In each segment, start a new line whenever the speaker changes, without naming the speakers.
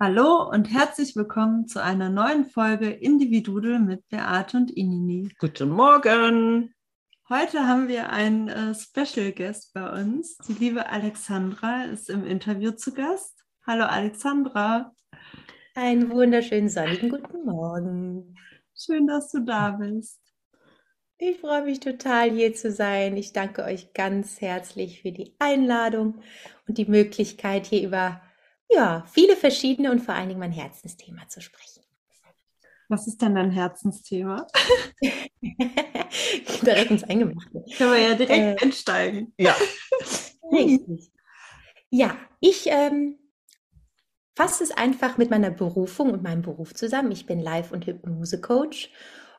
Hallo und herzlich willkommen zu einer neuen Folge Individudel mit Beate und Inini.
Guten Morgen.
Heute haben wir einen äh, Special Guest bei uns. Die liebe Alexandra ist im Interview zu Gast. Hallo Alexandra.
Einen wunderschönen sonnigen guten Morgen.
Schön, dass du da bist.
Ich freue mich total, hier zu sein. Ich danke euch ganz herzlich für die Einladung und die Möglichkeit, hier über ja, viele verschiedene und vor allen Dingen mein Herzensthema zu sprechen.
Was ist denn dein Herzensthema?
direkt ins Eingemachte.
Können wir ja direkt äh, einsteigen.
Ja.
Richtig. Ja, ich ähm, fasse es einfach mit meiner Berufung und meinem Beruf zusammen. Ich bin Live- und Hypnose-Coach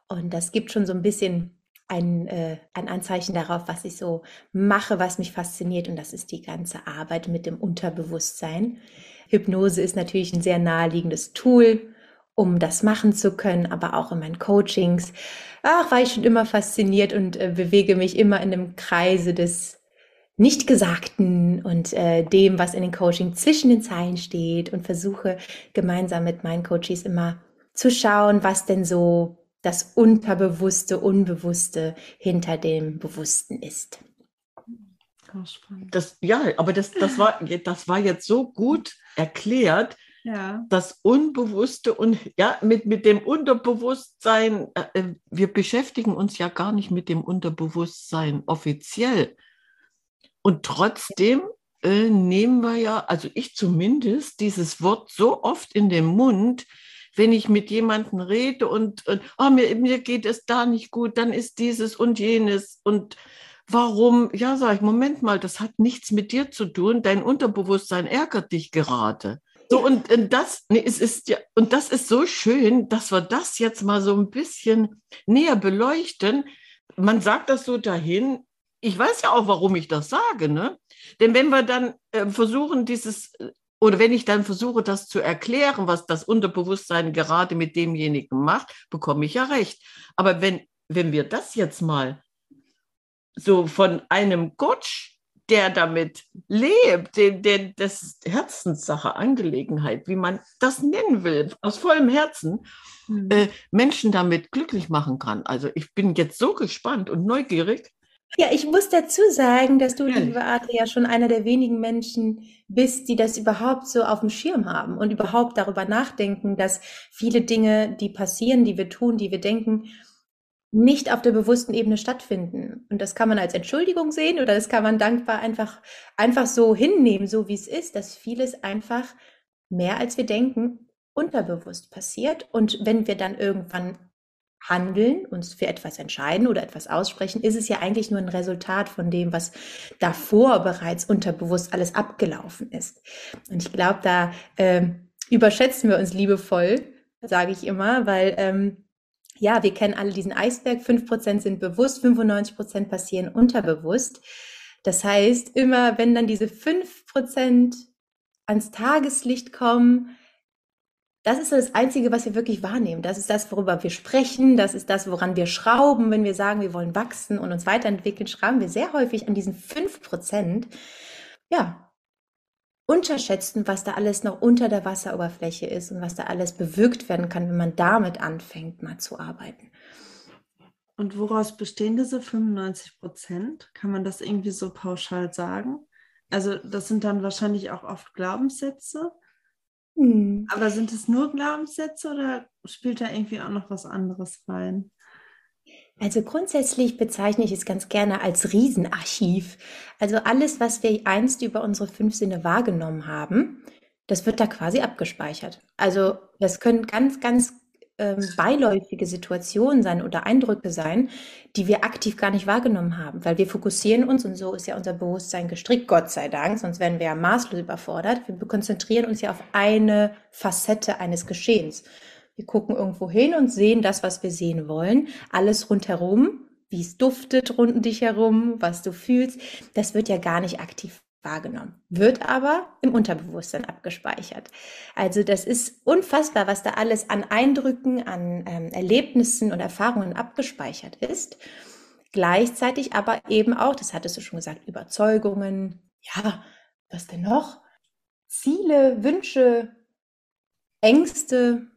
und das gibt schon so ein bisschen ein, äh, ein Anzeichen darauf, was ich so mache, was mich fasziniert und das ist die ganze Arbeit mit dem Unterbewusstsein. Hypnose ist natürlich ein sehr naheliegendes Tool, um das machen zu können, aber auch in meinen Coachings. Ach, war ich schon immer fasziniert und äh, bewege mich immer in dem Kreise des Nichtgesagten und äh, dem, was in den Coaching zwischen den Zeilen steht und versuche gemeinsam mit meinen Coaches immer zu schauen, was denn so das Unterbewusste, Unbewusste hinter dem Bewussten ist.
Das, ja, aber das, das, war, das war jetzt so gut erklärt, ja. das Unbewusste und ja, mit, mit dem Unterbewusstsein, äh, äh, wir beschäftigen uns ja gar nicht mit dem Unterbewusstsein offiziell. Und trotzdem äh, nehmen wir ja, also ich zumindest, dieses Wort so oft in den Mund, wenn ich mit jemandem rede und, und oh, mir, mir geht es da nicht gut, dann ist dieses und jenes und Warum? Ja, sag ich, Moment mal, das hat nichts mit dir zu tun. Dein Unterbewusstsein ärgert dich gerade. So, und, und das, nee, es ist ja, und das ist so schön, dass wir das jetzt mal so ein bisschen näher beleuchten. Man sagt das so dahin. Ich weiß ja auch, warum ich das sage, ne? Denn wenn wir dann äh, versuchen, dieses, oder wenn ich dann versuche, das zu erklären, was das Unterbewusstsein gerade mit demjenigen macht, bekomme ich ja recht. Aber wenn, wenn wir das jetzt mal so von einem Coach, der damit lebt, den, den, das ist Herzenssache, Angelegenheit, wie man das nennen will, aus vollem Herzen, mhm. äh, Menschen damit glücklich machen kann. Also ich bin jetzt so gespannt und neugierig.
Ja, ich muss dazu sagen, dass du, liebe Adria, schon einer der wenigen Menschen bist, die das überhaupt so auf dem Schirm haben und überhaupt darüber nachdenken, dass viele Dinge, die passieren, die wir tun, die wir denken, nicht auf der bewussten Ebene stattfinden. Und das kann man als Entschuldigung sehen oder das kann man dankbar einfach, einfach so hinnehmen, so wie es ist, dass vieles einfach mehr als wir denken unterbewusst passiert. Und wenn wir dann irgendwann handeln, uns für etwas entscheiden oder etwas aussprechen, ist es ja eigentlich nur ein Resultat von dem, was davor bereits unterbewusst alles abgelaufen ist. Und ich glaube, da äh, überschätzen wir uns liebevoll, sage ich immer, weil ähm, ja, wir kennen alle diesen Eisberg. Fünf Prozent sind bewusst, 95 Prozent passieren unterbewusst. Das heißt, immer wenn dann diese fünf Prozent ans Tageslicht kommen, das ist das Einzige, was wir wirklich wahrnehmen. Das ist das, worüber wir sprechen. Das ist das, woran wir schrauben. Wenn wir sagen, wir wollen wachsen und uns weiterentwickeln, schrauben wir sehr häufig an diesen fünf Prozent. Ja, unterschätzen, was da alles noch unter der Wasseroberfläche ist und was da alles bewirkt werden kann, wenn man damit anfängt, mal zu arbeiten.
Und woraus bestehen diese 95 Prozent? Kann man das irgendwie so pauschal sagen? Also das sind dann wahrscheinlich auch oft Glaubenssätze. Hm. Aber sind es nur Glaubenssätze oder spielt da irgendwie auch noch was anderes rein?
Also grundsätzlich bezeichne ich es ganz gerne als Riesenarchiv. Also alles, was wir einst über unsere fünf Sinne wahrgenommen haben, das wird da quasi abgespeichert. Also das können ganz, ganz ähm, beiläufige Situationen sein oder Eindrücke sein, die wir aktiv gar nicht wahrgenommen haben, weil wir fokussieren uns, und so ist ja unser Bewusstsein gestrickt, Gott sei Dank, sonst wären wir ja maßlos überfordert. Wir konzentrieren uns ja auf eine Facette eines Geschehens. Wir gucken irgendwo hin und sehen das, was wir sehen wollen. Alles rundherum, wie es duftet rund um dich herum, was du fühlst, das wird ja gar nicht aktiv wahrgenommen, wird aber im Unterbewusstsein abgespeichert. Also das ist unfassbar, was da alles an Eindrücken, an ähm, Erlebnissen und Erfahrungen abgespeichert ist. Gleichzeitig aber eben auch, das hattest du schon gesagt, Überzeugungen, ja, was denn noch? Ziele, Wünsche, Ängste,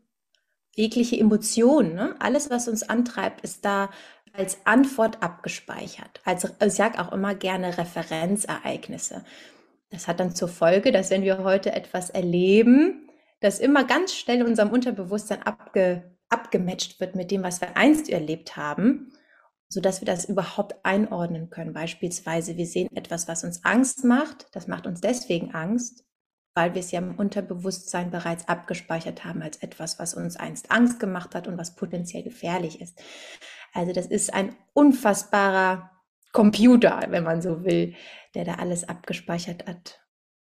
jegliche Emotionen, ne? alles, was uns antreibt, ist da als Antwort abgespeichert. Also ich sage auch immer gerne Referenzereignisse. Das hat dann zur Folge, dass wenn wir heute etwas erleben, das immer ganz schnell in unserem Unterbewusstsein abge, abgematcht wird mit dem, was wir einst erlebt haben, sodass wir das überhaupt einordnen können. Beispielsweise, wir sehen etwas, was uns Angst macht. Das macht uns deswegen Angst, weil wir es ja im Unterbewusstsein bereits abgespeichert haben als etwas, was uns einst Angst gemacht hat und was potenziell gefährlich ist. Also das ist ein unfassbarer Computer, wenn man so will, der da alles abgespeichert hat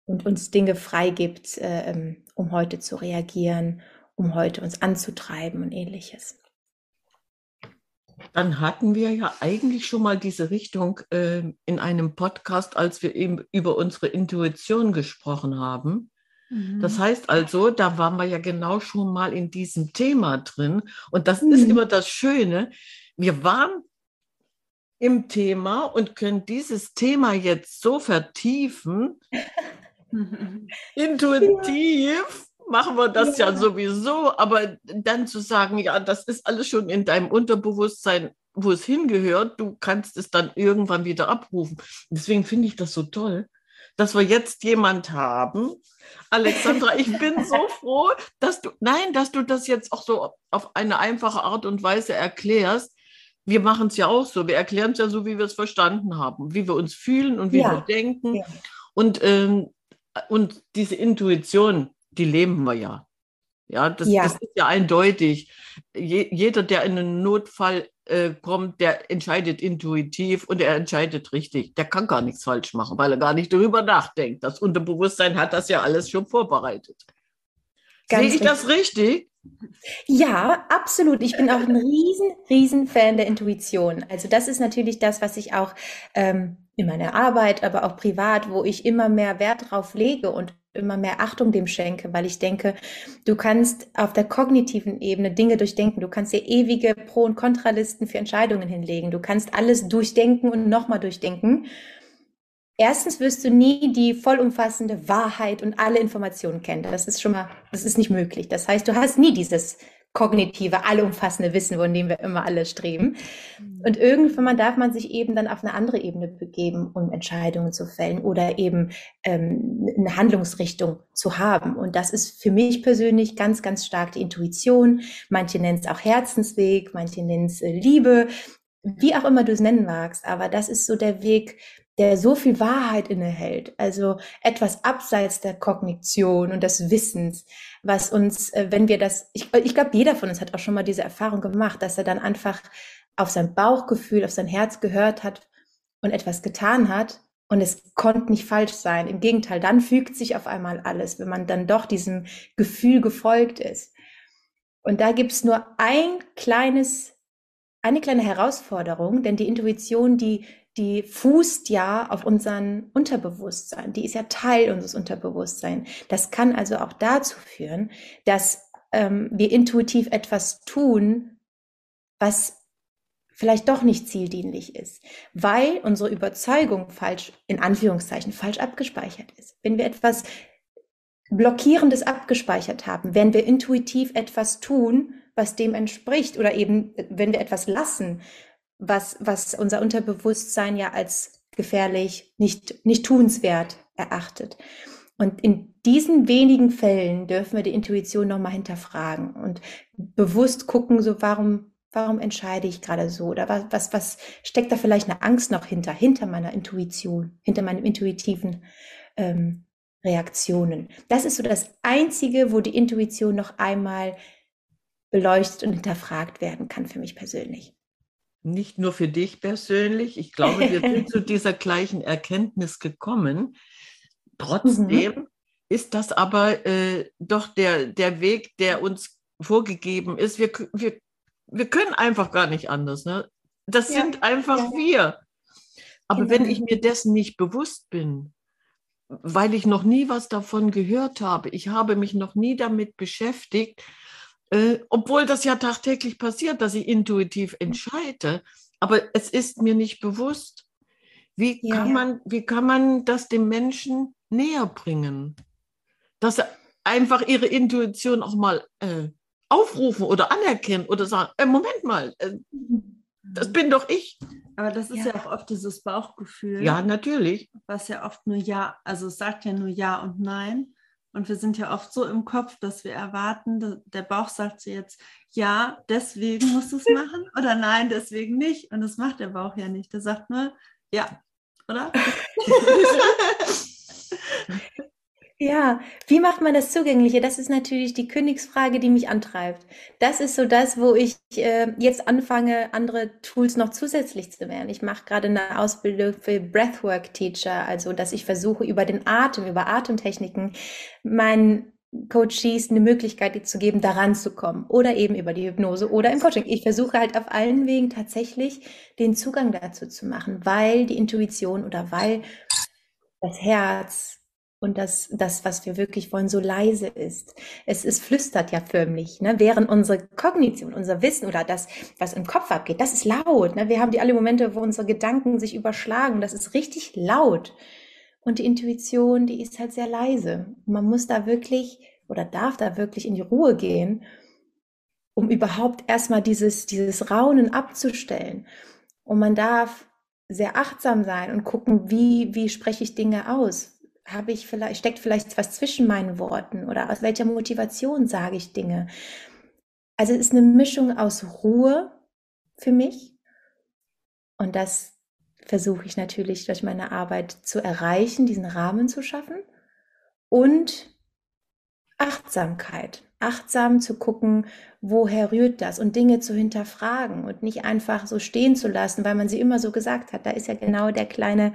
und uns Dinge freigibt, äh, um heute zu reagieren, um heute uns anzutreiben und ähnliches.
Dann hatten wir ja eigentlich schon mal diese Richtung äh, in einem Podcast, als wir eben über unsere Intuition gesprochen haben. Mhm. Das heißt also, da waren wir ja genau schon mal in diesem Thema drin. Und das mhm. ist immer das Schöne. Wir waren im Thema und können dieses Thema jetzt so vertiefen, intuitiv machen wir das ja. ja. sowieso, aber dann zu sagen, ja, das ist alles schon in deinem Unterbewusstsein, wo es hingehört, du kannst es dann irgendwann wieder abrufen. Deswegen finde ich das so toll, dass wir jetzt jemand haben. Alexandra, ich bin so froh, dass du, nein, dass du das jetzt auch so auf eine einfache Art und Weise erklärst, wir machen es ja auch so. Wir erklären es ja so, wie wir es verstanden haben, wie wir uns fühlen und wie ja. wir denken. Ja. Und, ähm, und diese Intuition, die leben wir ja. Ja, das, ja. das ist ja eindeutig. Je, jeder, der in einen Notfall äh, kommt, der entscheidet intuitiv und er entscheidet richtig. Der kann gar nichts falsch machen, weil er gar nicht darüber nachdenkt. Das Unterbewusstsein hat das ja alles schon vorbereitet. Sehe ich richtig. das richtig?
Ja, absolut. Ich bin auch ein riesen, riesen Fan der Intuition. Also das ist natürlich das, was ich auch ähm, in meiner Arbeit, aber auch privat, wo ich immer mehr Wert drauf lege und immer mehr Achtung dem schenke, weil ich denke, du kannst auf der kognitiven Ebene Dinge durchdenken. Du kannst dir ewige Pro- und Kontralisten für Entscheidungen hinlegen. Du kannst alles durchdenken und nochmal durchdenken. Erstens wirst du nie die vollumfassende Wahrheit und alle Informationen kennen. Das ist schon mal, das ist nicht möglich. Das heißt, du hast nie dieses kognitive, allumfassende Wissen, von dem wir immer alle streben. Mhm. Und irgendwann darf man sich eben dann auf eine andere Ebene begeben, um Entscheidungen zu fällen oder eben ähm, eine Handlungsrichtung zu haben. Und das ist für mich persönlich ganz, ganz stark die Intuition. Manche nennen es auch Herzensweg, manche nennen es äh, Liebe, wie auch immer du es nennen magst. Aber das ist so der Weg, der so viel Wahrheit innehält, also etwas abseits der Kognition und des Wissens, was uns, äh, wenn wir das, ich, ich glaube, jeder von uns hat auch schon mal diese Erfahrung gemacht, dass er dann einfach auf sein Bauchgefühl, auf sein Herz gehört hat und etwas getan hat und es konnte nicht falsch sein. Im Gegenteil, dann fügt sich auf einmal alles, wenn man dann doch diesem Gefühl gefolgt ist. Und da gibt es nur ein kleines, eine kleine Herausforderung, denn die Intuition, die die fußt ja auf unseren Unterbewusstsein. Die ist ja Teil unseres Unterbewusstseins. Das kann also auch dazu führen, dass ähm, wir intuitiv etwas tun, was vielleicht doch nicht zieldienlich ist, weil unsere Überzeugung falsch, in Anführungszeichen, falsch abgespeichert ist. Wenn wir etwas Blockierendes abgespeichert haben, wenn wir intuitiv etwas tun, was dem entspricht, oder eben, wenn wir etwas lassen, was, was unser Unterbewusstsein ja als gefährlich, nicht, nicht tunswert erachtet. Und in diesen wenigen Fällen dürfen wir die Intuition nochmal hinterfragen und bewusst gucken, so warum, warum entscheide ich gerade so? Oder was, was, was steckt da vielleicht eine Angst noch hinter, hinter meiner Intuition, hinter meinen intuitiven ähm, Reaktionen? Das ist so das Einzige, wo die Intuition noch einmal beleuchtet und hinterfragt werden kann für mich persönlich
nicht nur für dich persönlich. Ich glaube, wir sind zu dieser gleichen Erkenntnis gekommen. Trotzdem mhm. ist das aber äh, doch der, der Weg, der uns vorgegeben ist. Wir, wir, wir können einfach gar nicht anders. Ne? Das ja. sind einfach ja. wir. Aber genau. wenn ich mir dessen nicht bewusst bin, weil ich noch nie was davon gehört habe, ich habe mich noch nie damit beschäftigt, äh, obwohl das ja tagtäglich passiert, dass ich intuitiv entscheide. Aber es ist mir nicht bewusst. Wie, ja. kann, man, wie kann man das dem Menschen näher bringen? Dass er einfach ihre Intuition auch mal äh, aufrufen oder anerkennen oder sagen, äh, Moment mal, äh, das bin doch ich.
Aber das ist ja. ja. auch oft dieses Bauchgefühl.
Ja, natürlich.
Was ja oft nur Ja, also es sagt ja nur Ja und Nein. Und wir sind ja oft so im Kopf, dass wir erwarten, der Bauch sagt so jetzt, ja, deswegen musst du es machen oder nein, deswegen nicht. Und das macht der Bauch ja nicht. Der sagt nur, ja, oder?
Ja, wie macht man das zugänglicher? Das ist natürlich die Königsfrage, die mich antreibt. Das ist so das, wo ich äh, jetzt anfange, andere Tools noch zusätzlich zu lernen. Ich mache gerade eine Ausbildung für Breathwork Teacher, also dass ich versuche, über den Atem, über Atemtechniken meinen Coaches eine Möglichkeit zu geben, daran zu kommen oder eben über die Hypnose oder im Coaching. Ich versuche halt auf allen Wegen tatsächlich den Zugang dazu zu machen, weil die Intuition oder weil das Herz und das, das, was wir wirklich wollen, so leise ist. Es, es flüstert ja förmlich, ne? während unsere Kognition, unser Wissen oder das, was im Kopf abgeht, das ist laut. Ne? Wir haben die alle Momente, wo unsere Gedanken sich überschlagen. Das ist richtig laut. Und die Intuition, die ist halt sehr leise. man muss da wirklich oder darf da wirklich in die Ruhe gehen, um überhaupt erstmal dieses, dieses Raunen abzustellen. Und man darf sehr achtsam sein und gucken, wie, wie spreche ich Dinge aus? Habe ich vielleicht, steckt vielleicht was zwischen meinen Worten oder aus welcher Motivation sage ich Dinge. Also es ist eine Mischung aus Ruhe für mich und das versuche ich natürlich durch meine Arbeit zu erreichen, diesen Rahmen zu schaffen und Achtsamkeit. Achtsam zu gucken, woher rührt das und Dinge zu hinterfragen und nicht einfach so stehen zu lassen, weil man sie immer so gesagt hat. Da ist ja genau der kleine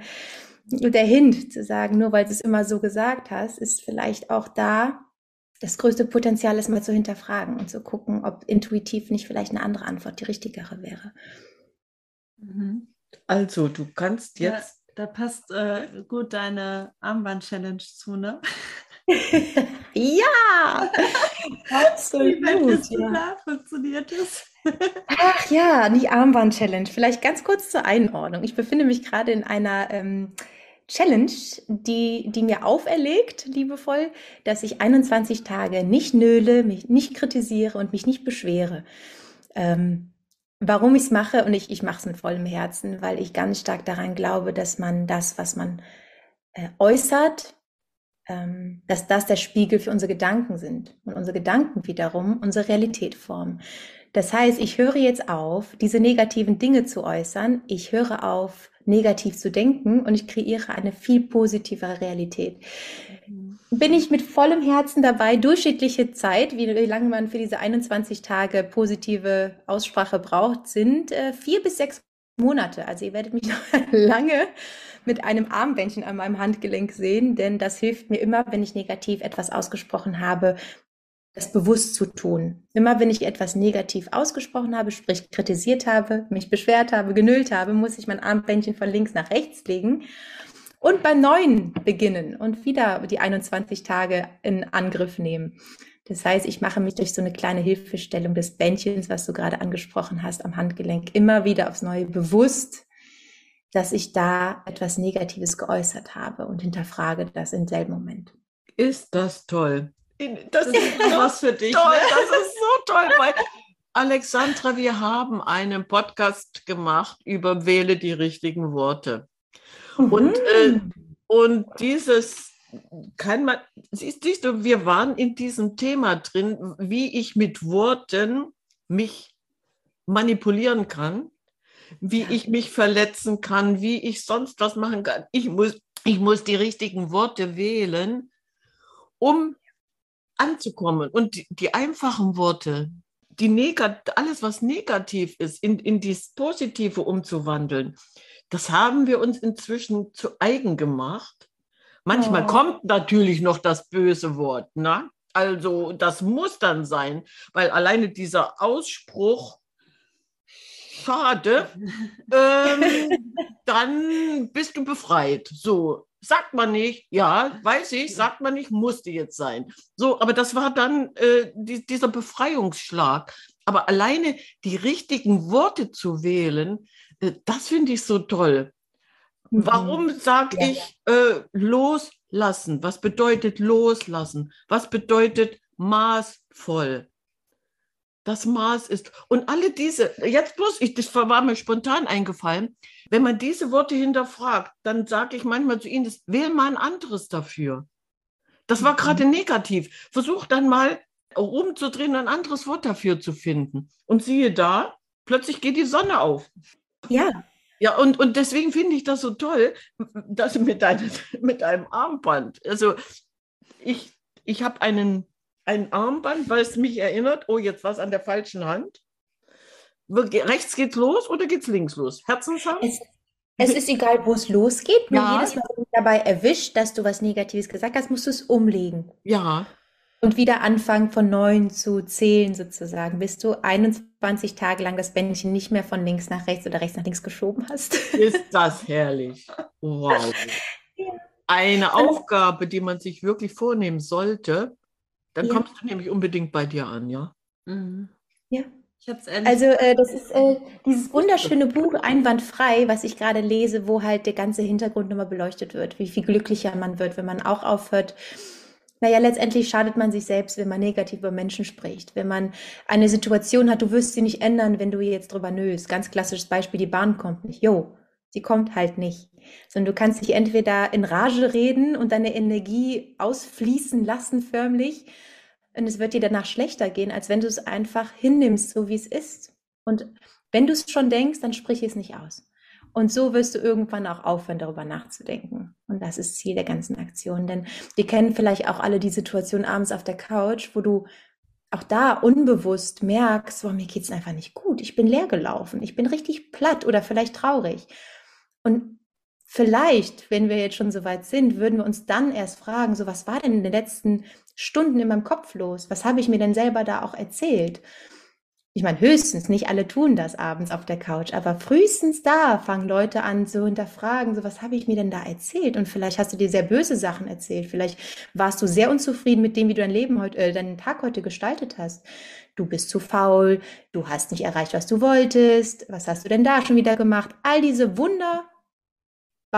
der Hint zu sagen, nur weil du es immer so gesagt hast, ist vielleicht auch da das größte Potenzial, es mal zu hinterfragen und zu gucken, ob intuitiv nicht vielleicht eine andere Antwort die richtigere wäre.
Mhm. Also, du kannst jetzt.
Ja, da passt äh, gut deine Armband-Challenge zu, ne?
ja! Absolut. Wie ja. funktioniert es? Ach ja, die Armband-Challenge. Vielleicht ganz kurz zur Einordnung. Ich befinde mich gerade in einer ähm, Challenge, die, die mir auferlegt, liebevoll, dass ich 21 Tage nicht nöle, mich nicht kritisiere und mich nicht beschwere. Ähm, warum ich es mache, und ich, ich mache es mit vollem Herzen, weil ich ganz stark daran glaube, dass man das, was man äh, äußert, ähm, dass das der Spiegel für unsere Gedanken sind und unsere Gedanken wiederum unsere Realität formen. Das heißt, ich höre jetzt auf, diese negativen Dinge zu äußern. Ich höre auf, negativ zu denken und ich kreiere eine viel positivere Realität. Mhm. Bin ich mit vollem Herzen dabei, durchschnittliche Zeit, wie lange man für diese 21 Tage positive Aussprache braucht, sind äh, vier bis sechs Monate. Also ihr werdet mich noch lange mit einem Armbändchen an meinem Handgelenk sehen, denn das hilft mir immer, wenn ich negativ etwas ausgesprochen habe, das bewusst zu tun. Immer wenn ich etwas negativ ausgesprochen habe, sprich kritisiert habe, mich beschwert habe, genüllt habe, muss ich mein Armbändchen von links nach rechts legen und beim Neuen beginnen und wieder die 21 Tage in Angriff nehmen. Das heißt, ich mache mich durch so eine kleine Hilfestellung des Bändchens, was du gerade angesprochen hast, am Handgelenk, immer wieder aufs Neue bewusst, dass ich da etwas Negatives geäußert habe und hinterfrage das im selben Moment.
Ist das toll. Das ist was für dich. Toll, ne? Das ist so toll, weil Alexandra, wir haben einen Podcast gemacht über Wähle die richtigen Worte. Mhm. Und, äh, und dieses kann man, siehst, siehst du, wir waren in diesem Thema drin, wie ich mit Worten mich manipulieren kann, wie ich mich verletzen kann, wie ich sonst was machen kann. Ich muss, ich muss die richtigen Worte wählen, um anzukommen und die, die einfachen Worte, die Negat alles, was negativ ist, in, in dieses Positive umzuwandeln, das haben wir uns inzwischen zu eigen gemacht. Manchmal oh. kommt natürlich noch das böse Wort, ne? Also das muss dann sein, weil alleine dieser Ausspruch, schade, ähm, dann bist du befreit. So, sagt man nicht, ja, weiß ich, sagt man nicht, musste jetzt sein. So, aber das war dann äh, die, dieser Befreiungsschlag. Aber alleine die richtigen Worte zu wählen, äh, das finde ich so toll. Mhm. Warum sage ja. ich äh, los, lassen? Was bedeutet loslassen? Was bedeutet maßvoll? Das Maß ist. Und alle diese, jetzt bloß, ich, das war mir spontan eingefallen, wenn man diese Worte hinterfragt, dann sage ich manchmal zu Ihnen, das, wähl mal ein anderes dafür. Das war gerade mhm. negativ. Versuch dann mal rumzudrehen, ein anderes Wort dafür zu finden. Und siehe da, plötzlich geht die Sonne auf.
Ja.
Ja, und, und deswegen finde ich das so toll, dass mit, deinem, mit einem Armband, also ich, ich habe einen, ein Armband, weil es mich erinnert, oh, jetzt war es an der falschen Hand. Rechts geht's los oder geht's links los? Herzenshaft?
Es, es ist egal, wo es losgeht. Nur ja. jedes Mal, wenn du dabei erwischt, dass du was Negatives gesagt hast, musst du es umlegen.
Ja.
Und wieder anfangen von neun zu zählen sozusagen, bis du 21 Tage lang das Bändchen nicht mehr von links nach rechts oder rechts nach links geschoben hast.
Ist das herrlich. Wow. Ja. Eine Aufgabe, die man sich wirklich vornehmen sollte, dann ja. kommst du nämlich unbedingt bei dir an, ja?
Mhm. Ja. also äh, das ist äh, dieses wunderschöne Buch Einwandfrei, was ich gerade lese, wo halt der ganze Hintergrund nochmal beleuchtet wird, wie viel glücklicher man wird, wenn man auch aufhört, naja, letztendlich schadet man sich selbst, wenn man negativ über Menschen spricht. Wenn man eine Situation hat, du wirst sie nicht ändern, wenn du jetzt drüber nöst. Ganz klassisches Beispiel, die Bahn kommt nicht. Jo, sie kommt halt nicht. Sondern du kannst dich entweder in Rage reden und deine Energie ausfließen lassen förmlich. Und es wird dir danach schlechter gehen, als wenn du es einfach hinnimmst, so wie es ist. Und wenn du es schon denkst, dann sprich es nicht aus. Und so wirst du irgendwann auch aufhören, darüber nachzudenken. Und das ist Ziel der ganzen Aktion. Denn wir kennen vielleicht auch alle die Situation abends auf der Couch, wo du auch da unbewusst merkst, boah, mir geht's einfach nicht gut. Ich bin leer gelaufen. Ich bin richtig platt oder vielleicht traurig. Und vielleicht, wenn wir jetzt schon so weit sind, würden wir uns dann erst fragen, so was war denn in den letzten Stunden in meinem Kopf los? Was habe ich mir denn selber da auch erzählt? ich meine, höchstens, nicht alle tun das abends auf der Couch, aber frühestens da fangen Leute an zu hinterfragen, so was habe ich mir denn da erzählt? Und vielleicht hast du dir sehr böse Sachen erzählt. Vielleicht warst du sehr unzufrieden mit dem, wie du dein Leben heute, äh, deinen Tag heute gestaltet hast. Du bist zu faul, du hast nicht erreicht, was du wolltest. Was hast du denn da schon wieder gemacht? All diese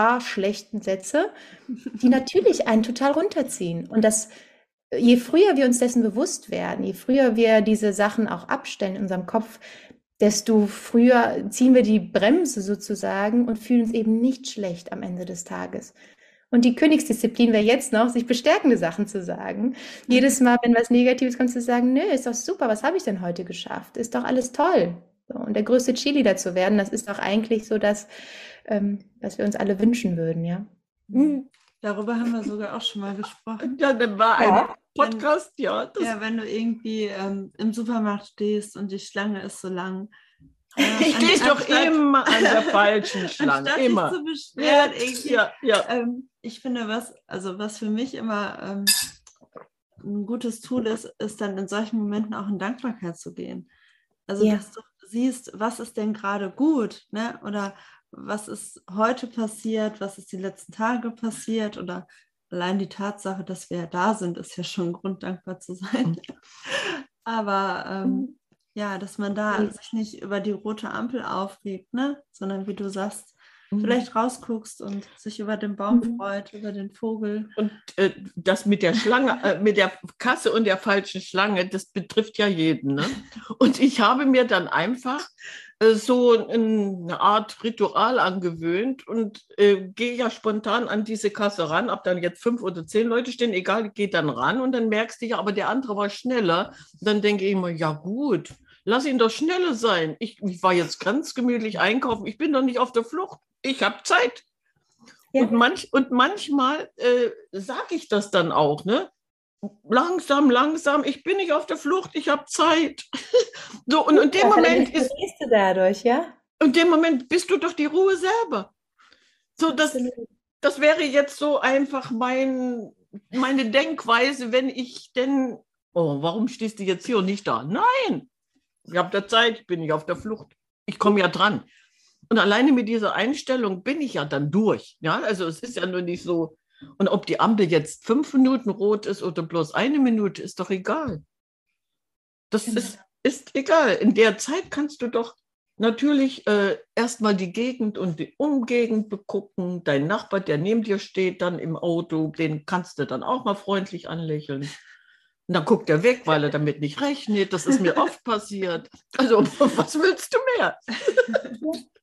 wunderbar schlechten Sätze, die natürlich einen total runterziehen. Und das je früher wir uns dessen bewusst werden, je früher wir diese Sachen auch abstellen in unserem Kopf, desto früher ziehen wir die Bremse sozusagen und fühlen uns eben nicht schlecht am Ende des Tages. Und die Königsdisziplin wäre jetzt noch, sich bestärkende Sachen zu sagen. Jedes Mal, wenn was Negatives kommt, zu sagen, nö, ist doch super, was habe ich denn heute geschafft? Ist doch alles toll. So, und der größte Chili dazu werden, das ist doch eigentlich so das, ähm, was wir uns alle wünschen würden, ja.
Mhm. Darüber haben wir sogar auch schon mal gesprochen.
Ja, dann war ein ja. Podcast,
wenn,
ja.
ja, wenn du irgendwie ähm, im Supermarkt stehst und die Schlange ist so lang.
Äh, ich stehe doch immer an der falschen Schlange. Immer.
Dich zu beschweren, irgendwie, ja, ja. Ähm, ich finde, was, also was für mich immer ähm, ein gutes Tool ist, ist dann in solchen Momenten auch in Dankbarkeit zu gehen. Also, ja. dass du siehst, was ist denn gerade gut, ne? Oder was ist heute passiert, was ist die letzten Tage passiert oder allein die Tatsache, dass wir da sind, ist ja schon ein Grund, dankbar zu sein. Aber ähm, mhm. ja, dass man da sich nicht über die rote Ampel aufregt, ne? sondern wie du sagst, mhm. vielleicht rausguckst und sich über den Baum mhm. freut, über den Vogel.
Und äh, das mit der Schlange, äh, mit der Kasse und der falschen Schlange, das betrifft ja jeden. Ne? Und ich habe mir dann einfach so eine Art Ritual angewöhnt und äh, gehe ja spontan an diese Kasse ran, ob dann jetzt fünf oder zehn Leute stehen, egal, geht dann ran und dann merkst du ja, aber der andere war schneller. Dann denke ich immer, ja gut, lass ihn doch schneller sein. Ich, ich war jetzt ganz gemütlich einkaufen, ich bin doch nicht auf der Flucht, ich habe Zeit. Ja. Und, manch, und manchmal äh, sage ich das dann auch, ne? Langsam, langsam, ich bin nicht auf der Flucht, ich habe Zeit. so, und in dem ja, Moment ist.
du dadurch, ja?
In dem Moment bist du doch die Ruhe selber. So, das, das wäre jetzt so einfach mein, meine Denkweise, wenn ich denn. Oh, warum stehst du jetzt hier und nicht da? Nein! Ich habe da Zeit, ich bin nicht auf der Flucht. Ich komme ja dran. Und alleine mit dieser Einstellung bin ich ja dann durch. Ja, also es ist ja nur nicht so, und ob die Ampel jetzt fünf Minuten rot ist oder bloß eine Minute, ist doch egal. Das genau. ist, ist egal. In der Zeit kannst du doch natürlich äh, erstmal die Gegend und die Umgegend begucken. Dein Nachbar, der neben dir steht, dann im Auto, den kannst du dann auch mal freundlich anlächeln. Und dann guckt er weg, weil er damit nicht rechnet. Das ist mir oft passiert. Also, was willst du mehr?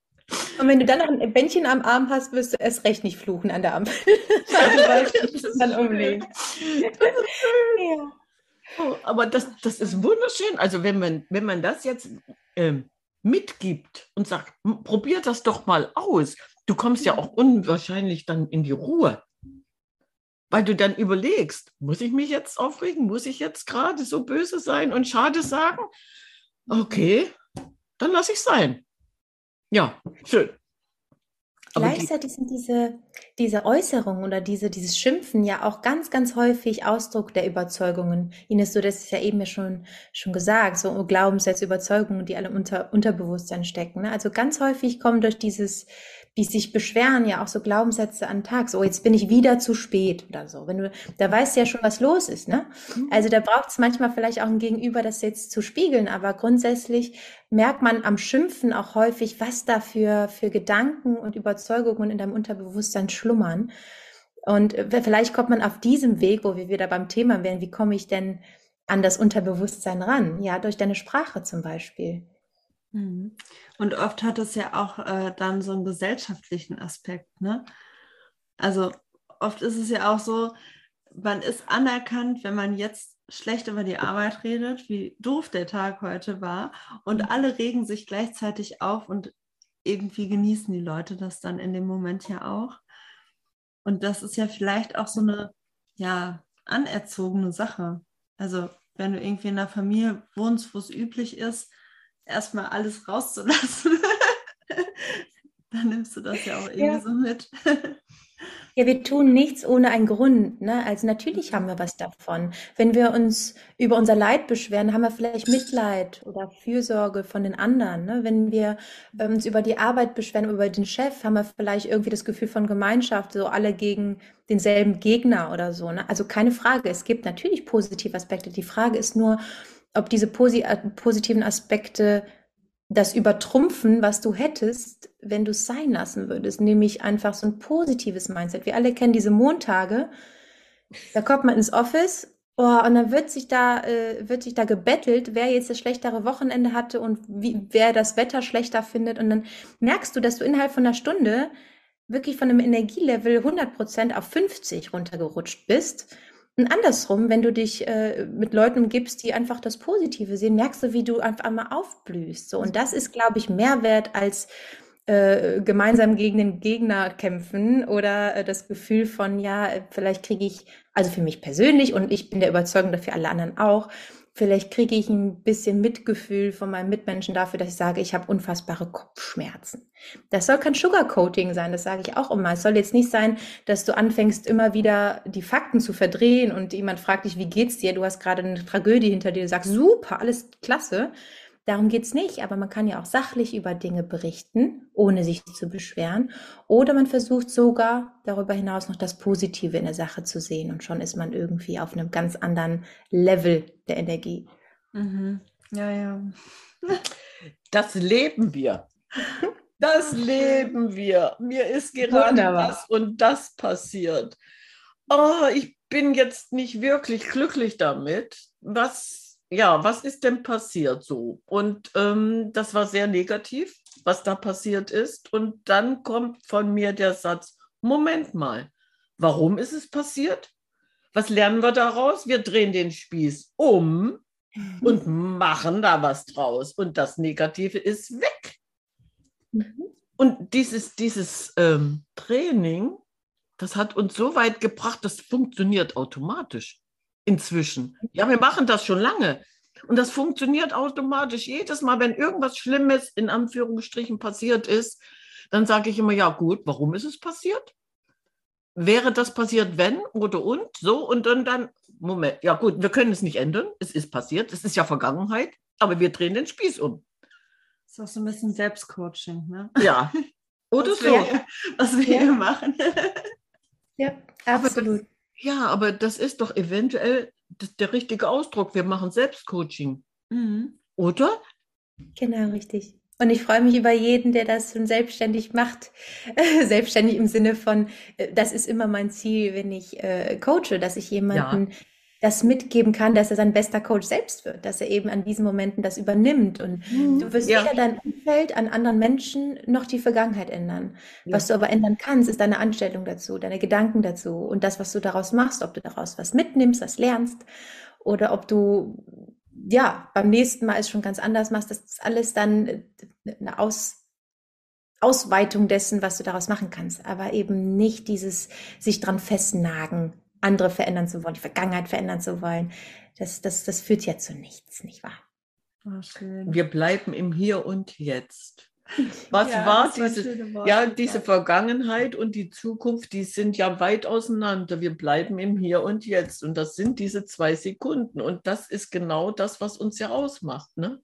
Und wenn du dann noch ein Bändchen am Arm hast, wirst du erst recht nicht fluchen an der Ampel. dann umlegen.
ja. oh, aber das, das ist wunderschön. Also wenn man, wenn man das jetzt ähm, mitgibt und sagt, probier das doch mal aus. Du kommst ja auch unwahrscheinlich dann in die Ruhe. Weil du dann überlegst, muss ich mich jetzt aufregen? Muss ich jetzt gerade so böse sein und schade sagen? Okay, dann lass ich sein. Ja, schön.
Gleichzeitig sind diese, diese Äußerungen oder diese, dieses Schimpfen ja auch ganz, ganz häufig Ausdruck der Überzeugungen. Ines, du das ist ja eben ja schon, schon gesagt, so Glaubenssätze, Überzeugungen, die alle unter Unterbewusstsein stecken. Ne? Also ganz häufig kommen durch dieses, die sich beschweren, ja auch so Glaubenssätze an Tag, so jetzt bin ich wieder zu spät oder so. Wenn du, da weißt du ja schon, was los ist, ne? Mhm. Also da braucht es manchmal vielleicht auch ein Gegenüber, das jetzt zu spiegeln, aber grundsätzlich merkt man am Schimpfen auch häufig, was da für, für Gedanken und Überzeugungen in deinem Unterbewusstsein schlummern. Und äh, vielleicht kommt man auf diesem Weg, wo wir wieder beim Thema wären, wie komme ich denn an das Unterbewusstsein ran? Ja, durch deine Sprache zum Beispiel.
Mhm. Und oft hat es ja auch äh, dann so einen gesellschaftlichen Aspekt, ne? Also oft ist es ja auch so, man ist anerkannt, wenn man jetzt schlecht über die Arbeit redet, wie doof der Tag heute war. Und mhm. alle regen sich gleichzeitig auf und irgendwie genießen die Leute das dann in dem Moment ja auch. Und das ist ja vielleicht auch so eine, ja, anerzogene Sache. Also wenn du irgendwie in einer Familie wohnst, wo es üblich ist, erstmal alles rauszulassen, dann nimmst du das ja auch irgendwie ja. so mit.
Ja, wir tun nichts ohne einen Grund. Ne? Also natürlich haben wir was davon. Wenn wir uns über unser Leid beschweren, haben wir vielleicht Mitleid oder Fürsorge von den anderen. Ne? Wenn wir ähm, uns über die Arbeit beschweren, über den Chef, haben wir vielleicht irgendwie das Gefühl von Gemeinschaft, so alle gegen denselben Gegner oder so. Ne? Also keine Frage. Es gibt natürlich positive Aspekte. Die Frage ist nur, ob diese posi äh, positiven Aspekte das übertrumpfen, was du hättest, wenn du es sein lassen würdest, nämlich einfach so ein positives Mindset. Wir alle kennen diese Montage, da kommt man ins Office oh, und dann wird sich da äh, wird sich da gebettelt, wer jetzt das schlechtere Wochenende hatte und wie, wer das Wetter schlechter findet. Und dann merkst du, dass du innerhalb von einer Stunde wirklich von einem Energielevel 100% auf 50 runtergerutscht bist und andersrum, wenn du dich äh, mit Leuten umgibst, die einfach das Positive sehen, merkst du, wie du einfach einmal aufblühst. So. Und das ist, glaube ich, mehr wert als äh, gemeinsam gegen den Gegner kämpfen oder äh, das Gefühl von, ja, vielleicht kriege ich, also für mich persönlich und ich bin der Überzeugung dafür alle anderen auch, Vielleicht kriege ich ein bisschen Mitgefühl von meinen Mitmenschen dafür, dass ich sage, ich habe unfassbare Kopfschmerzen. Das soll kein Sugarcoating sein, das sage ich auch immer. Es soll jetzt nicht sein, dass du anfängst, immer wieder die Fakten zu verdrehen und jemand fragt dich, wie geht's dir? Du hast gerade eine Tragödie hinter dir, du sagst, super, alles klasse. Darum geht's nicht, aber man kann ja auch sachlich über Dinge berichten, ohne sich zu beschweren. Oder man versucht sogar darüber hinaus noch das Positive in der Sache zu sehen und schon ist man irgendwie auf einem ganz anderen Level der Energie.
Mhm. Ja, ja.
Das leben wir. Das leben wir. Mir ist gerade Wunderbar. das und das passiert. Oh, ich bin jetzt nicht wirklich glücklich damit. Was ja, was ist denn passiert so? Und ähm, das war sehr negativ, was da passiert ist. Und dann kommt von mir der Satz, Moment mal, warum ist es passiert? Was lernen wir daraus? Wir drehen den Spieß um und machen da was draus. Und das Negative ist weg. Mhm. Und dieses, dieses ähm, Training, das hat uns so weit gebracht, das funktioniert automatisch inzwischen. Ja, wir machen das schon lange. Und das funktioniert automatisch. Jedes Mal, wenn irgendwas Schlimmes in Anführungsstrichen passiert ist, dann sage ich immer, ja gut, warum ist es passiert? Wäre das passiert, wenn oder und so und dann dann, Moment, ja gut, wir können es nicht ändern. Es ist passiert, es ist ja Vergangenheit, aber wir drehen den Spieß um.
Das ist auch so ein bisschen Selbstcoaching, ne?
Ja. Oder
was
so.
Wir, was wir ja. hier machen.
ja, absolut.
Ja, aber das ist doch eventuell der richtige Ausdruck. Wir machen Selbstcoaching. Mhm. Oder?
Genau, richtig. Und ich freue mich über jeden, der das schon selbstständig macht. selbstständig im Sinne von, äh, das ist immer mein Ziel, wenn ich äh, coache, dass ich jemanden ja. Das mitgeben kann, dass er sein bester Coach selbst wird, dass er eben an diesen Momenten das übernimmt. Und mhm. du wirst ja. weder dein Umfeld an anderen Menschen noch die Vergangenheit ändern. Ja. Was du aber ändern kannst, ist deine Anstellung dazu, deine Gedanken dazu und das, was du daraus machst, ob du daraus was mitnimmst, was lernst oder ob du ja, beim nächsten Mal es schon ganz anders machst, das ist alles dann äh, eine Aus, Ausweitung dessen, was du daraus machen kannst, aber eben nicht dieses sich dran festnagen, andere verändern zu wollen, die Vergangenheit verändern zu wollen. Das, das, das führt ja zu nichts, nicht wahr?
Oh, Wir bleiben im Hier und Jetzt. Was ja, war diese, war ja, diese Vergangenheit und die Zukunft, die sind ja weit auseinander. Wir bleiben im Hier und Jetzt. Und das sind diese zwei Sekunden. Und das ist genau das, was uns ja ausmacht. Ne?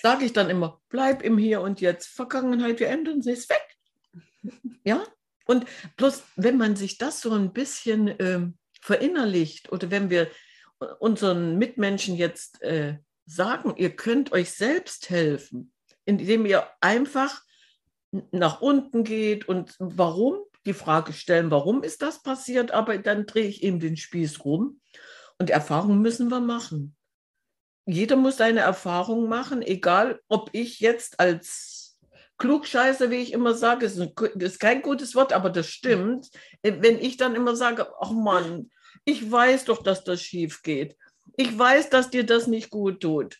Sage ich dann immer, bleib im Hier und Jetzt. Vergangenheit, wir ändern sie, ist weg. ja? Und bloß, wenn man sich das so ein bisschen äh, verinnerlicht oder wenn wir unseren Mitmenschen jetzt äh, sagen, ihr könnt euch selbst helfen, indem ihr einfach nach unten geht und warum, die Frage stellen, warum ist das passiert, aber dann drehe ich eben den Spieß rum und Erfahrungen müssen wir machen. Jeder muss seine Erfahrungen machen, egal ob ich jetzt als Klugscheiße, wie ich immer sage, ist, ein, ist kein gutes Wort, aber das stimmt. Wenn ich dann immer sage, ach Mann, ich weiß doch, dass das schief geht. Ich weiß, dass dir das nicht gut tut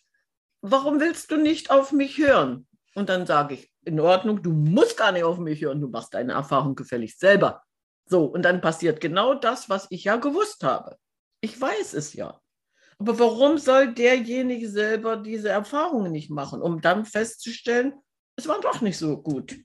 warum willst du nicht auf mich hören? Und dann sage ich, in Ordnung, du musst gar nicht auf mich hören, du machst deine Erfahrung gefälligst selber. So, und dann passiert genau das, was ich ja gewusst habe. Ich weiß es ja. Aber warum soll derjenige selber diese Erfahrungen nicht machen, um dann festzustellen, es war doch nicht so gut?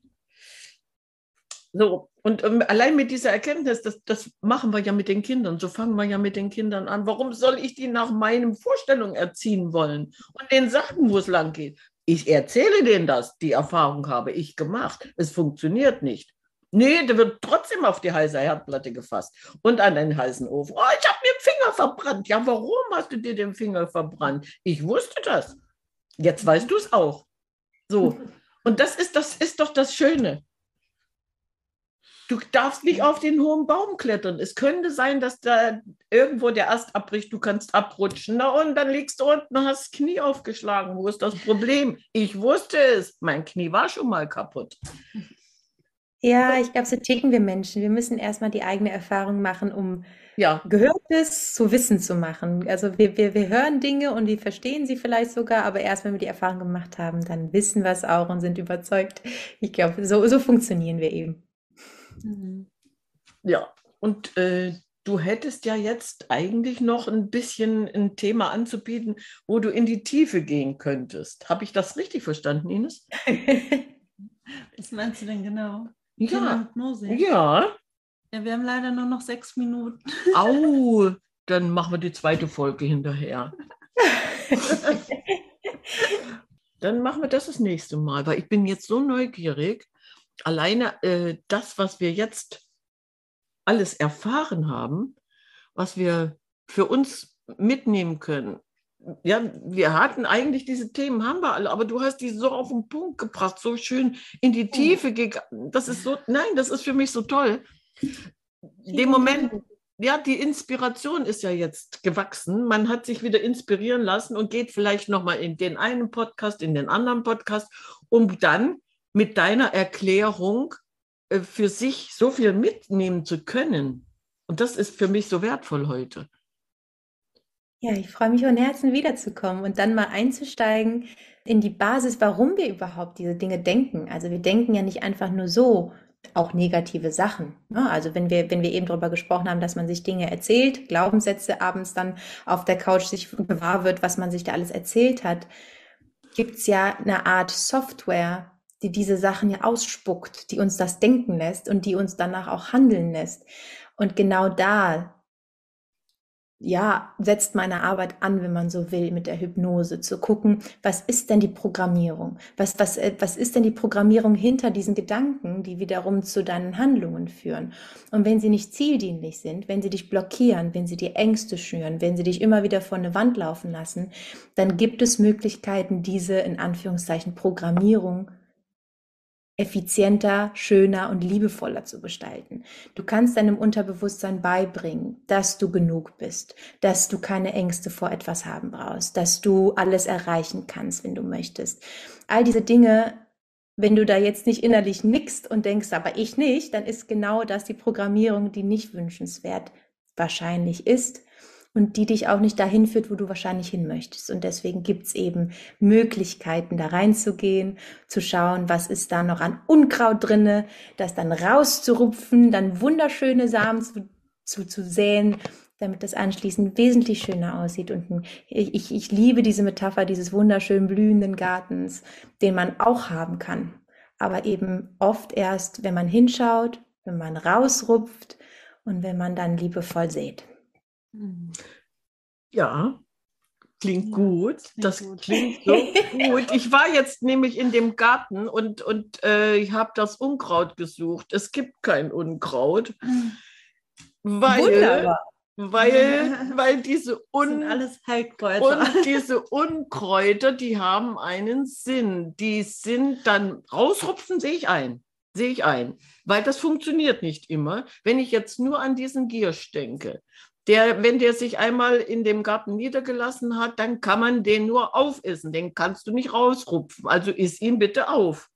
So, und ähm, allein mit dieser Erkenntnis, das, das machen wir ja mit den Kindern, so fangen wir ja mit den Kindern an. Warum soll ich die nach meinen Vorstellungen erziehen wollen und denen sagen, wo es lang geht? Ich erzähle denen das, die Erfahrung habe ich gemacht. Es funktioniert nicht. Nee, der wird trotzdem auf die heiße Herdplatte gefasst und an den heißen Ofen. Oh, ich habe mir den Finger verbrannt. Ja, warum hast du dir den Finger verbrannt? Ich wusste das. Jetzt weißt du es auch. So. Und das ist, das ist doch das Schöne. Du darfst nicht auf den hohen Baum klettern. Es könnte sein, dass da irgendwo der Ast abbricht, du kannst abrutschen. Na und dann liegst du unten und hast das Knie aufgeschlagen. Wo ist das Problem? Ich wusste es. Mein Knie war schon mal kaputt.
Ja, ich glaube, so ticken wir Menschen. Wir müssen erstmal die eigene Erfahrung machen, um ja. Gehörtes zu Wissen zu machen. Also wir, wir, wir hören Dinge und wir verstehen sie vielleicht sogar, aber erst wenn wir die Erfahrung gemacht haben, dann wissen wir es auch und sind überzeugt. Ich glaube, so, so funktionieren wir eben.
Mhm. Ja, und äh, du hättest ja jetzt eigentlich noch ein bisschen ein Thema anzubieten, wo du in die Tiefe gehen könntest. Habe ich das richtig verstanden, Ines?
Was meinst du denn genau?
Ja. ja.
Ja, wir haben leider nur noch sechs Minuten.
Au, dann machen wir die zweite Folge hinterher. dann machen wir das das nächste Mal, weil ich bin jetzt so neugierig alleine äh, das, was wir jetzt alles erfahren haben, was wir für uns mitnehmen können. Ja, wir hatten eigentlich diese Themen, haben wir alle, aber du hast die so auf den Punkt gebracht, so schön in die Tiefe gegangen. Das ist so, nein, das ist für mich so toll. Dem Moment, ja, die Inspiration ist ja jetzt gewachsen. Man hat sich wieder inspirieren lassen und geht vielleicht nochmal in den einen Podcast, in den anderen Podcast, um dann mit deiner Erklärung äh, für sich so viel mitnehmen zu können. Und das ist für mich so wertvoll heute.
Ja, ich freue mich von Herzen wiederzukommen und dann mal einzusteigen in die Basis, warum wir überhaupt diese Dinge denken. Also wir denken ja nicht einfach nur so, auch negative Sachen. Ne? Also wenn wir, wenn wir eben darüber gesprochen haben, dass man sich Dinge erzählt, Glaubenssätze abends dann auf der Couch sich gewahr wird, was man sich da alles erzählt hat, gibt es ja eine Art Software, die diese Sachen ja ausspuckt, die uns das denken lässt und die uns danach auch handeln lässt. Und genau da ja, setzt meine Arbeit an, wenn man so will, mit der Hypnose, zu gucken, was ist denn die Programmierung? Was, was, äh, was ist denn die Programmierung hinter diesen Gedanken, die wiederum zu deinen Handlungen führen? Und wenn sie nicht zieldienlich sind, wenn sie dich blockieren, wenn sie dir Ängste schüren, wenn sie dich immer wieder vor eine Wand laufen lassen, dann gibt es Möglichkeiten, diese in Anführungszeichen Programmierung effizienter, schöner und liebevoller zu gestalten. Du kannst deinem Unterbewusstsein beibringen, dass du genug bist, dass du keine Ängste vor etwas haben brauchst, dass du alles erreichen kannst, wenn du möchtest. All diese Dinge, wenn du da jetzt nicht innerlich nickst und denkst, aber ich nicht, dann ist genau das die Programmierung, die nicht wünschenswert wahrscheinlich ist und die dich auch nicht dahin führt, wo du wahrscheinlich hin möchtest. Und deswegen gibt's eben Möglichkeiten, da reinzugehen, zu schauen, was ist da noch an Unkraut drinne, das dann rauszurupfen, dann wunderschöne Samen zu, zu, zu säen, damit das anschließend wesentlich schöner aussieht. Und ich, ich, ich liebe diese Metapher dieses wunderschön blühenden Gartens, den man auch haben kann. Aber eben oft erst, wenn man hinschaut, wenn man rausrupft und wenn man dann liebevoll sät.
Ja, klingt ja, gut. Das gut. klingt so gut. Ich war jetzt nämlich in dem Garten und, und äh, ich habe das Unkraut gesucht. Es gibt kein Unkraut. Weil, Wunderbar. Weil, weil diese, Un
alles Heilkräuter.
Und diese Unkräuter, die haben einen Sinn. Die sind dann rausrupfen, sehe ich ein. Sehe ich ein. Weil das funktioniert nicht immer. Wenn ich jetzt nur an diesen Giersch denke, der, wenn der sich einmal in dem Garten niedergelassen hat, dann kann man den nur aufessen. Den kannst du nicht rausrupfen. Also iss ihn bitte auf.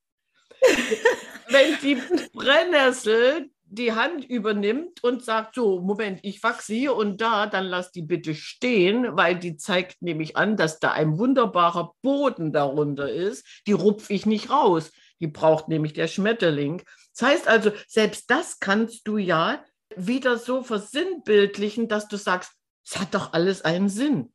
wenn die Brennnessel die Hand übernimmt und sagt, so, Moment, ich wachse hier und da, dann lass die bitte stehen, weil die zeigt nämlich an, dass da ein wunderbarer Boden darunter ist. Die rupfe ich nicht raus. Die braucht nämlich der Schmetterling. Das heißt also, selbst das kannst du ja wieder so versinnbildlichen, dass du sagst, es hat doch alles einen Sinn.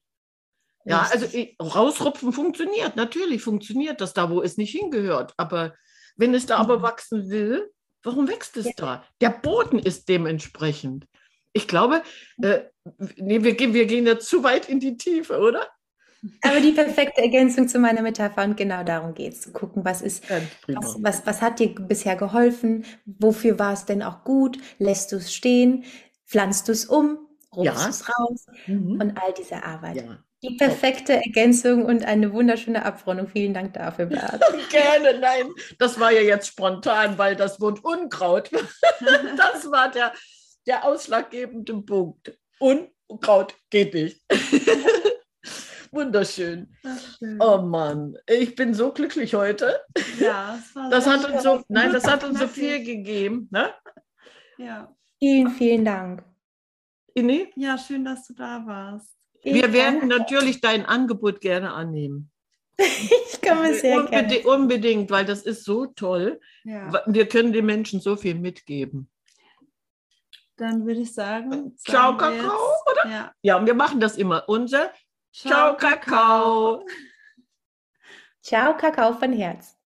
Ja, also rausrupfen funktioniert, natürlich funktioniert das da, wo es nicht hingehört. Aber wenn es da aber mhm. wachsen will, warum wächst es ja. da? Der Boden ist dementsprechend. Ich glaube, äh, nee, wir, gehen, wir gehen ja zu weit in die Tiefe, oder?
Aber die perfekte Ergänzung zu meiner Metapher und genau darum geht es, zu gucken, was ist, was, was, was hat dir bisher geholfen, wofür war es denn auch gut, lässt du es stehen, pflanzt du es um, rufst ja. es raus mhm. und all diese Arbeit. Ja. Die perfekte Ergänzung und eine wunderschöne Abrundung. Vielen Dank dafür, Bert.
Gerne, nein, das war ja jetzt spontan, weil das Wort Unkraut, das war der, der ausschlaggebende Punkt. Unkraut geht nicht. Wunderschön. Oh Mann, ich bin so glücklich heute. Ja, das, war das hat uns so, nein, das hat uns so viel gegeben. Ne?
Ja. Vielen, vielen Dank.
Inni? Ja, schön, dass du da warst.
Wir werden natürlich dein Angebot gerne annehmen.
ich komme sehr
Unbedingt, gerne. Unbedingt, weil das ist so toll. Ja. Wir können den Menschen so viel mitgeben.
Dann würde ich sagen, sagen
Ciao, Kakao, jetzt, oder? Ja. ja, wir machen das immer. Unser Ciao, Kakao.
Ciao, Kakao von Herz.